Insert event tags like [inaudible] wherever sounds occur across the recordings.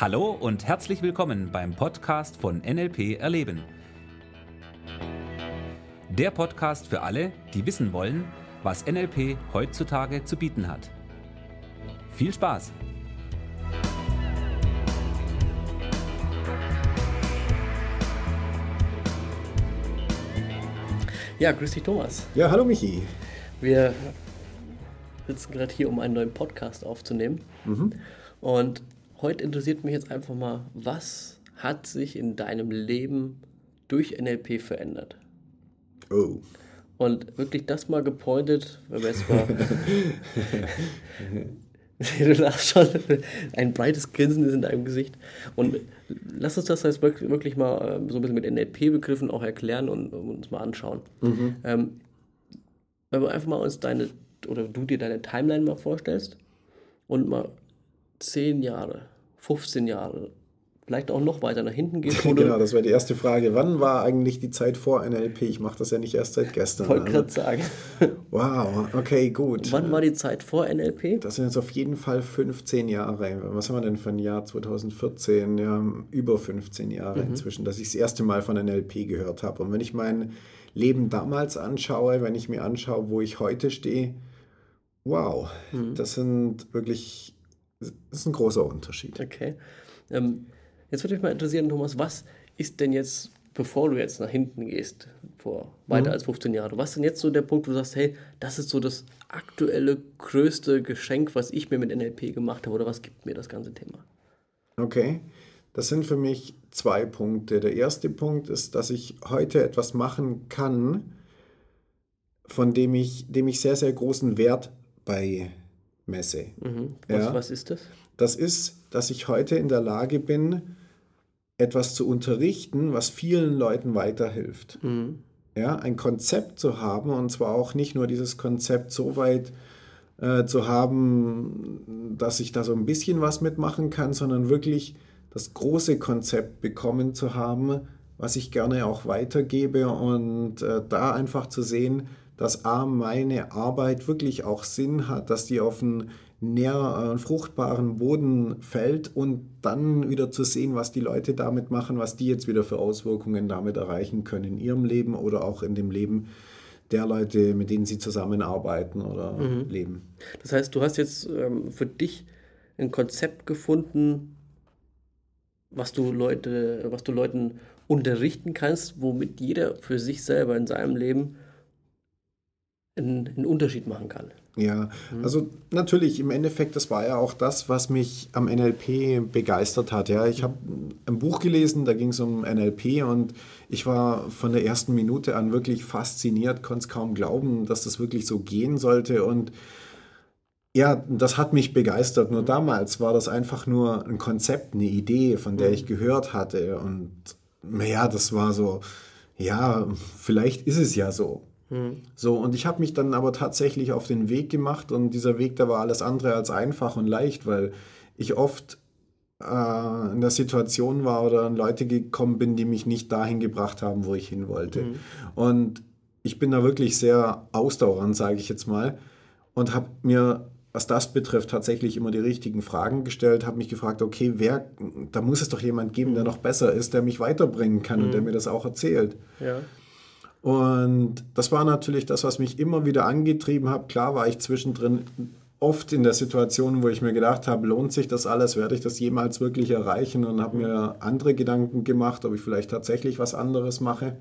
Hallo und herzlich willkommen beim Podcast von NLP Erleben. Der Podcast für alle, die wissen wollen, was NLP heutzutage zu bieten hat. Viel Spaß! Ja, grüß dich Thomas. Ja, hallo Michi. Wir sitzen gerade hier, um einen neuen Podcast aufzunehmen. Mhm. Und heute interessiert mich jetzt einfach mal, was hat sich in deinem Leben durch NLP verändert? Oh. Und wirklich das mal gepointet, wenn wir jetzt mal. [laughs] du lachst schon, ein breites Grinsen ist in deinem Gesicht. Und lass uns das jetzt wirklich mal ähm, so ein bisschen mit NLP-Begriffen auch erklären und, uns mal anschauen. Mhm. Ähm, wenn wir einfach mal uns deine, oder du dir deine Timeline mal vorstellst und mal 10 Jahre, 15 Jahre, vielleicht auch noch weiter nach hinten geht. [laughs] genau, das wäre die erste Frage. Wann war eigentlich die Zeit vor NLP? Ich mache das ja nicht erst seit gestern. Wollte gerade sagen. [laughs] Wow, okay, gut. Wann war die Zeit vor NLP? Das sind jetzt auf jeden Fall 15 Jahre. Was haben wir denn für ein Jahr 2014? Ja, über 15 Jahre mhm. inzwischen, dass ich das erste Mal von NLP gehört habe. Und wenn ich mein Leben damals anschaue, wenn ich mir anschaue, wo ich heute stehe, wow, mhm. das sind wirklich das ist ein großer Unterschied. Okay. Ähm, jetzt würde mich mal interessieren, Thomas, was ist denn jetzt, bevor du jetzt nach hinten gehst, vor weiter mhm. als 15 Jahren, was ist denn jetzt so der Punkt, wo du sagst, hey, das ist so das aktuelle größte Geschenk, was ich mir mit NLP gemacht habe oder was gibt mir das ganze Thema? Okay. Das sind für mich zwei Punkte. Der erste Punkt ist, dass ich heute etwas machen kann, von dem ich, dem ich sehr, sehr großen Wert bei messe. Mhm. Was, ja? was ist das? Das ist, dass ich heute in der Lage bin, etwas zu unterrichten, was vielen Leuten weiterhilft. Mhm. Ja, ein Konzept zu haben und zwar auch nicht nur dieses Konzept so weit äh, zu haben, dass ich da so ein bisschen was mitmachen kann, sondern wirklich das große Konzept bekommen zu haben, was ich gerne auch weitergebe und äh, da einfach zu sehen, dass A, meine Arbeit wirklich auch Sinn hat, dass die auf einen näher äh, fruchtbaren Boden fällt und dann wieder zu sehen, was die Leute damit machen, was die jetzt wieder für Auswirkungen damit erreichen können in ihrem Leben oder auch in dem Leben der Leute, mit denen sie zusammenarbeiten oder mhm. leben. Das heißt, du hast jetzt ähm, für dich ein Konzept gefunden, was du Leute, was du Leuten unterrichten kannst, womit jeder für sich selber in seinem Leben einen, einen Unterschied machen kann. Ja, also natürlich im Endeffekt, das war ja auch das, was mich am NLP begeistert hat. Ja, ich habe ein Buch gelesen, da ging es um NLP und ich war von der ersten Minute an wirklich fasziniert, konnte es kaum glauben, dass das wirklich so gehen sollte und ja, das hat mich begeistert. Nur damals war das einfach nur ein Konzept, eine Idee, von der ich gehört hatte und naja, das war so, ja, vielleicht ist es ja so. Mhm. So, und ich habe mich dann aber tatsächlich auf den Weg gemacht und dieser Weg, der war alles andere als einfach und leicht, weil ich oft äh, in der Situation war oder an Leute gekommen bin, die mich nicht dahin gebracht haben, wo ich hin wollte. Mhm. Und ich bin da wirklich sehr ausdauernd, sage ich jetzt mal, und habe mir was das betrifft, tatsächlich immer die richtigen Fragen gestellt, habe mich gefragt, okay, wer, da muss es doch jemand geben, der mhm. noch besser ist, der mich weiterbringen kann mhm. und der mir das auch erzählt. Ja. Und das war natürlich das, was mich immer wieder angetrieben hat. Klar war ich zwischendrin oft in der Situation, wo ich mir gedacht habe, lohnt sich das alles, werde ich das jemals wirklich erreichen und habe mir andere Gedanken gemacht, ob ich vielleicht tatsächlich was anderes mache.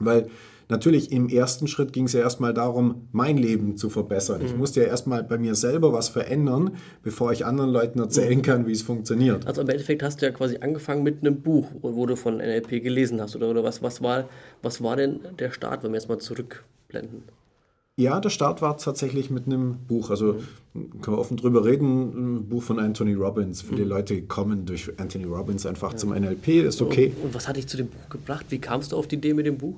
Weil natürlich im ersten Schritt ging es ja erstmal darum, mein Leben zu verbessern. Mhm. Ich musste ja erstmal bei mir selber was verändern, bevor ich anderen Leuten erzählen kann, wie es funktioniert. Also im Endeffekt hast du ja quasi angefangen mit einem Buch, wo du von NLP gelesen hast. Oder, oder was, was, war, was war denn der Start, wenn wir jetzt mal zurückblenden? Ja, der Start war tatsächlich mit einem Buch. Also mhm. können wir offen drüber reden. Ein Buch von Anthony Robbins. Viele mhm. Leute kommen durch Anthony Robbins einfach ja. zum NLP, ist okay. Und, und, was hat dich zu dem Buch gebracht? Wie kamst du auf die Idee mit dem Buch?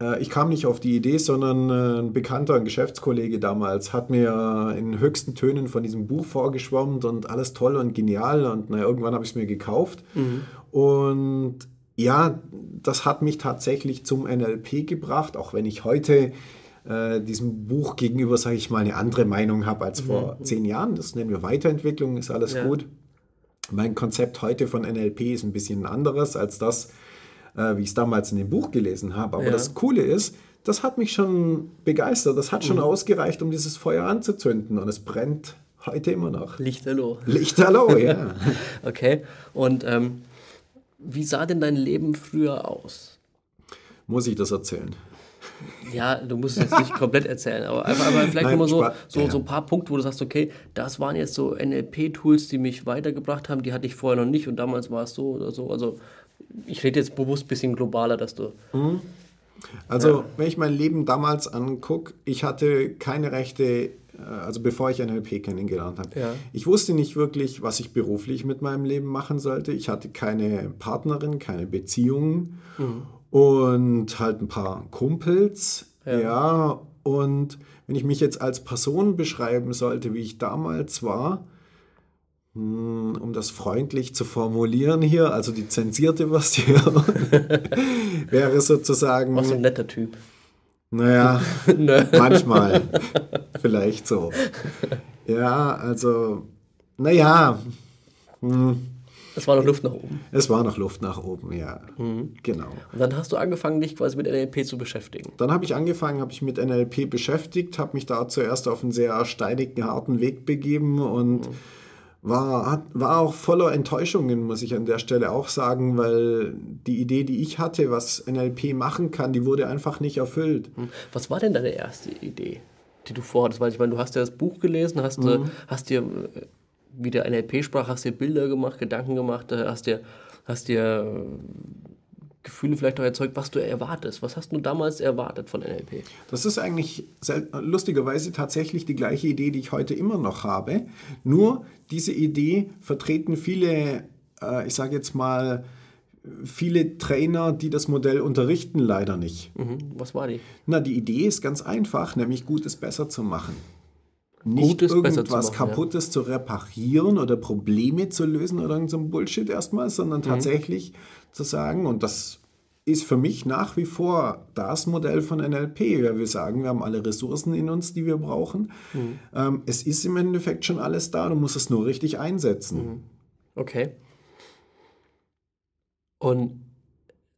Äh, ich kam nicht auf die Idee, sondern äh, ein Bekannter, ein Geschäftskollege damals, hat mir in höchsten Tönen von diesem Buch vorgeschwommt und alles toll und genial. Und na, irgendwann habe ich es mir gekauft. Mhm. Und ja, das hat mich tatsächlich zum NLP gebracht, auch wenn ich heute äh, diesem Buch gegenüber, sage ich mal, eine andere Meinung habe als vor mhm. zehn Jahren. Das nennen wir Weiterentwicklung, ist alles ja. gut. Mein Konzept heute von NLP ist ein bisschen anderes als das, äh, wie ich es damals in dem Buch gelesen habe. Aber Ja. das Coole ist, das hat mich schon begeistert. Das hat schon ausgereicht, um dieses Feuer anzuzünden. Und es brennt heute immer noch. Lichterloh. Lichterloh, ja. [laughs] Okay. Und ähm, wie sah denn dein Leben früher aus? Muss ich das erzählen? Ja, du musst es jetzt nicht komplett erzählen, aber, einfach, aber vielleicht Nein, nochmal so, so, so ein paar Punkte, wo du sagst, okay, das waren jetzt so NLP-Tools, die mich weitergebracht haben, die hatte ich vorher noch nicht und damals war es so oder so. Also ich rede jetzt bewusst ein bisschen globaler, dass du. Also, wenn ich mein Leben damals angucke, ich hatte keine Rechte, äh, also bevor ich NLP kennengelernt habe. Ja. Ich wusste nicht wirklich, was ich beruflich mit meinem Leben machen sollte. Ich hatte keine Partnerin, keine Beziehungen und halt ein paar Kumpels. Ja. und wenn ich mich jetzt als Person beschreiben sollte, wie ich damals war, um das freundlich zu formulieren hier, also die zensierte Version, [laughs] wäre sozusagen. Warst du ein netter Typ? Naja, [laughs] Nö. manchmal. Vielleicht so. Ja, also, naja, Es war noch Luft nach oben. es war noch Luft nach oben, ja. Genau. Und dann hast du angefangen, dich quasi mit NLP zu beschäftigen. Dann habe ich angefangen, habe ich mit NLP beschäftigt, habe mich da zuerst auf einen sehr steinigen, harten Weg begeben und war, hat, war auch voller Enttäuschungen, muss ich an der Stelle auch sagen, weil die Idee, die ich hatte, was NLP machen kann, die wurde einfach nicht erfüllt. Was war denn deine erste Idee, die du vorhattest? Weil ich meine, du hast ja das Buch gelesen, hast, äh, hast dir, äh, wie der NLP sprach, hast dir Bilder gemacht, Gedanken gemacht, äh, hast dir, hast dir Gefühle vielleicht auch erzeugt, was du erwartest. Was hast du damals erwartet von NLP? Das ist eigentlich lustigerweise tatsächlich die gleiche Idee, die ich heute immer noch habe. Nur diese Idee vertreten viele, äh, ich sage jetzt mal, viele Trainer, die das Modell unterrichten, leider nicht. Mhm. Was war die? Na, die Idee ist ganz einfach, nämlich Gutes besser zu machen. Nicht Gutes irgendwas machen, ja. Kaputtes zu reparieren oder Probleme zu lösen oder irgend so Bullshit erstmal, Mhm. sondern tatsächlich zu sagen, und das ist für mich nach wie vor das Modell von NLP. Ja, wir sagen, wir haben alle Ressourcen in uns, die wir brauchen. Mhm. Ähm, es ist im Endeffekt schon alles da, du musst es nur richtig einsetzen. Mhm. Okay. Und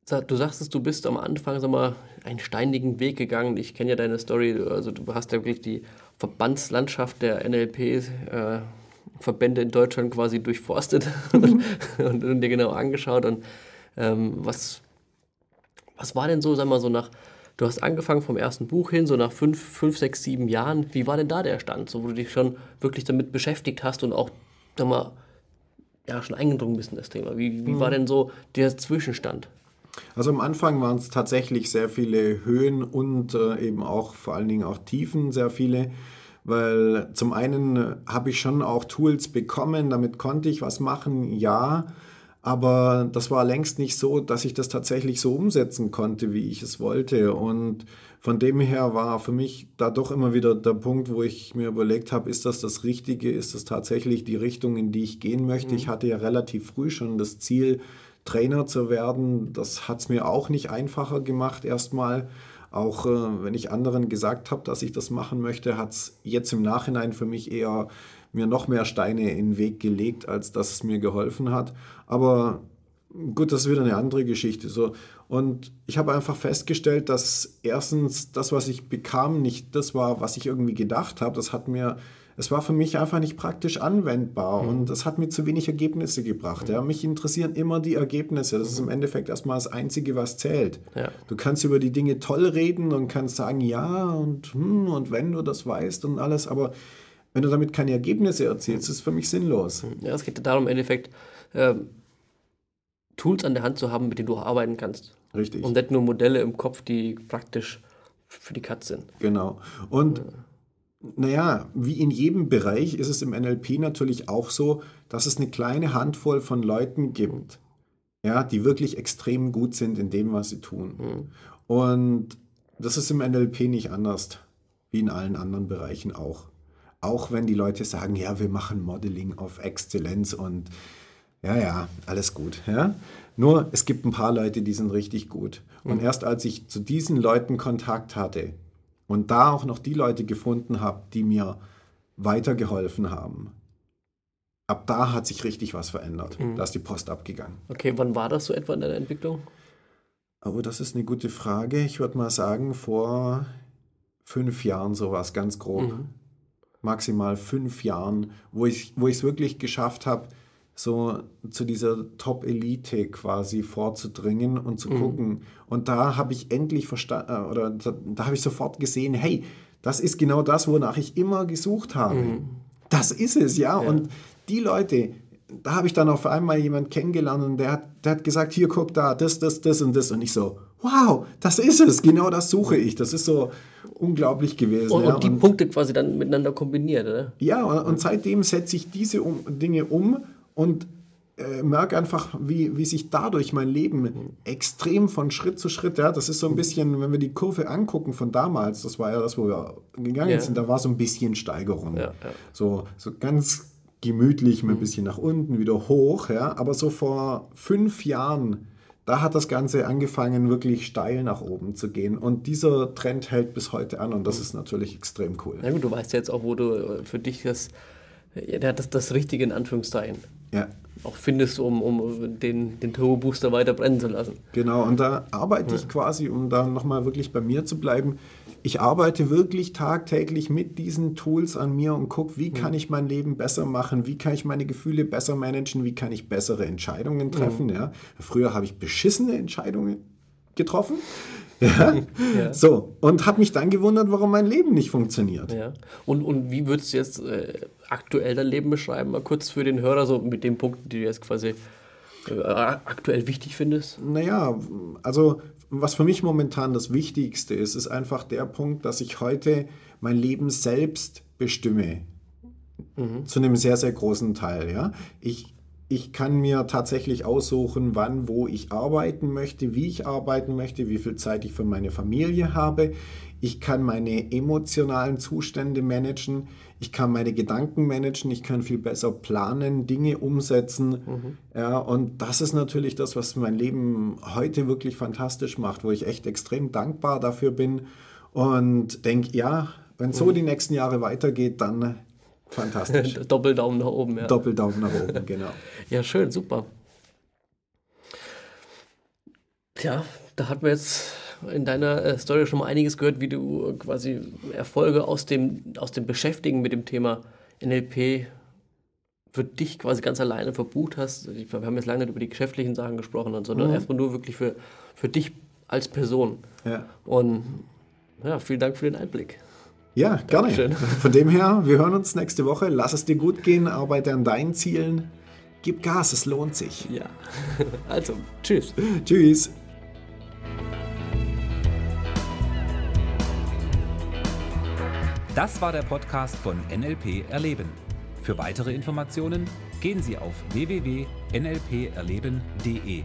du sagtest, du bist am Anfang, sag mal, einen steinigen Weg gegangen. Ich kenne ja deine Story. Also du hast ja wirklich die Verbandslandschaft der NLP-Verbände in Deutschland quasi durchforstet [laughs] und, und, und dir genau angeschaut. Und ähm, was, was war denn so, sag mal, so nach, du hast angefangen vom ersten Buch hin, so nach fünf, fünf, sechs, sieben Jahren. Wie war denn da der Stand? So, wo du dich schon wirklich damit beschäftigt hast und auch, sag mal, ja, schon eingedrungen bist in das Thema. Wie, wie war denn so der Zwischenstand? Also am Anfang waren es tatsächlich sehr viele Höhen und äh, eben auch vor allen Dingen auch Tiefen, sehr viele. Weil zum einen äh, habe ich schon auch Tools bekommen, damit konnte ich was machen, ja. Aber das war längst nicht so, dass ich das tatsächlich so umsetzen konnte, wie ich es wollte. Und von dem her war für mich da doch immer wieder der Punkt, wo ich mir überlegt habe, ist das das Richtige? Ist das tatsächlich die Richtung, in die ich gehen möchte? Ich hatte ja relativ früh schon das Ziel, Trainer zu werden. Das hat es mir auch nicht einfacher gemacht erstmal. Auch äh, wenn ich anderen gesagt habe, dass ich das machen möchte, hat es jetzt im Nachhinein für mich eher mir noch mehr Steine in den Weg gelegt, als dass es mir geholfen hat. Aber gut, das ist wieder eine andere Geschichte. So. Und ich habe einfach festgestellt, dass erstens das, was ich bekam, nicht das war, was ich irgendwie gedacht habe. Das hat mir, es war für mich einfach nicht praktisch anwendbar und das hat mir zu wenig Ergebnisse gebracht. Ja. Mich interessieren immer die Ergebnisse. Das ist im Endeffekt erstmal das Einzige, was zählt. Ja. Du kannst über die Dinge toll reden und kannst sagen, ja und hm, und wenn du das weißt und alles, aber wenn du damit keine Ergebnisse erzielst, ist es für mich sinnlos. Ja, es geht darum, im Endeffekt ähm, Tools an der Hand zu haben, mit denen du arbeiten kannst. Richtig. Und nicht nur Modelle im Kopf, die praktisch für die Katz sind. Genau. Und naja, wie in jedem Bereich ist es im NLP natürlich auch so, dass es eine kleine Handvoll von Leuten gibt, ja, die wirklich extrem gut sind in dem, was sie tun. Und das ist im NLP nicht anders, wie in allen anderen Bereichen auch. Auch wenn die Leute sagen, ja, wir machen Modeling auf Exzellenz und ja, ja, alles gut. Ja? Nur es gibt ein paar Leute, die sind richtig gut. Und erst als ich zu diesen Leuten Kontakt hatte und da auch noch die Leute gefunden habe, die mir weitergeholfen haben, ab da hat sich richtig was verändert. Da ist die Post abgegangen. Okay, wann war das so etwa in deiner Entwicklung? Aber das ist eine gute Frage. Ich würde mal sagen, vor fünf Jahren sowas, ganz grob. Maximal fünf Jahren, wo ich wo ich es wirklich geschafft habe, so zu dieser Top-Elite quasi vorzudringen und zu gucken. Und da habe ich endlich verstanden, oder da, da habe ich sofort gesehen, hey, das ist genau das, wonach ich immer gesucht habe. Das ist es, ja. Und die Leute, da habe ich dann auf einmal jemanden kennengelernt und der hat, der hat gesagt, hier guck da, das, das, das und das. Und ich so, wow, das ist es, genau das suche ich. Das ist so unglaublich gewesen. Und, ja. und die Und- Punkte quasi dann miteinander kombiniert, oder? ja, und, und seitdem setze ich diese um, Dinge um und äh, merke einfach, wie, wie sich dadurch mein Leben extrem von Schritt zu Schritt, ja, das ist so ein bisschen, wenn wir die Kurve angucken von damals, das war ja das, wo wir gegangen Ja. sind, da war so ein bisschen Steigerung. Ja, ja. So, so ganz gemütlich, mal ein bisschen nach unten, wieder hoch, ja, aber so vor fünf Jahren, da hat das Ganze angefangen, wirklich steil nach oben zu gehen. Und dieser Trend hält bis heute an und das ist natürlich extrem cool. Na gut, du weißt ja jetzt auch, wo du äh, für dich das, ja, das, das Richtige in Anführungszeichen Ja. auch findest, um, um den, den Turbo-Booster weiter brennen zu lassen. Genau, und da arbeite ich quasi, um da nochmal wirklich bei mir zu bleiben. Ich arbeite wirklich tagtäglich mit diesen Tools an mir und gucke, wie kann ich mein Leben besser machen, wie kann ich meine Gefühle besser managen, wie kann ich bessere Entscheidungen treffen. Ja. Früher habe ich beschissene Entscheidungen getroffen. Ja. Ja. So, und habe mich dann gewundert, warum mein Leben nicht funktioniert. Ja. Und, und wie würdest du jetzt äh, aktuell dein Leben beschreiben? Mal kurz für den Hörer, so mit den Punkten, die du jetzt quasi äh, aktuell wichtig findest. Naja, also was für mich momentan das Wichtigste ist, ist einfach der Punkt, dass ich heute mein Leben selbst bestimme. Zu einem sehr, sehr großen Teil. Ja? Ich, ich kann mir tatsächlich aussuchen, wann, wo ich arbeiten möchte, wie ich arbeiten möchte, wie viel Zeit ich für meine Familie habe. Ich kann meine emotionalen Zustände managen. Ich kann meine Gedanken managen. Ich kann viel besser planen, Dinge umsetzen. Ja, und das ist natürlich das, was mein Leben heute wirklich fantastisch macht, wo ich echt extrem dankbar dafür bin und denke, ja, wenn so die nächsten Jahre weitergeht, dann fantastisch. [laughs] Doppeldaumen nach oben, ja. Doppeldaumen nach oben, genau. [laughs] Ja, schön, super. Tja, da hatten wir jetzt in deiner äh, Story schon mal einiges gehört, wie du quasi Erfolge aus dem, aus dem Beschäftigen mit dem Thema NLP für dich quasi ganz alleine verbucht hast. Ich, wir haben jetzt lange nicht über die geschäftlichen Sachen gesprochen, sondern erstmal nur wirklich für, für dich als Person. Ja, Und ja, vielen Dank für den Einblick. Ja gerne. Dankeschön. [laughs] Von dem her, wir hören uns nächste Woche. Lass es dir gut gehen, arbeite an deinen Zielen. Gib Gas, es lohnt sich. Ja, [laughs] also, tschüss. Tschüss. Das war der Podcast von NLP Erleben. Für weitere Informationen gehen Sie auf www.nlperleben.de.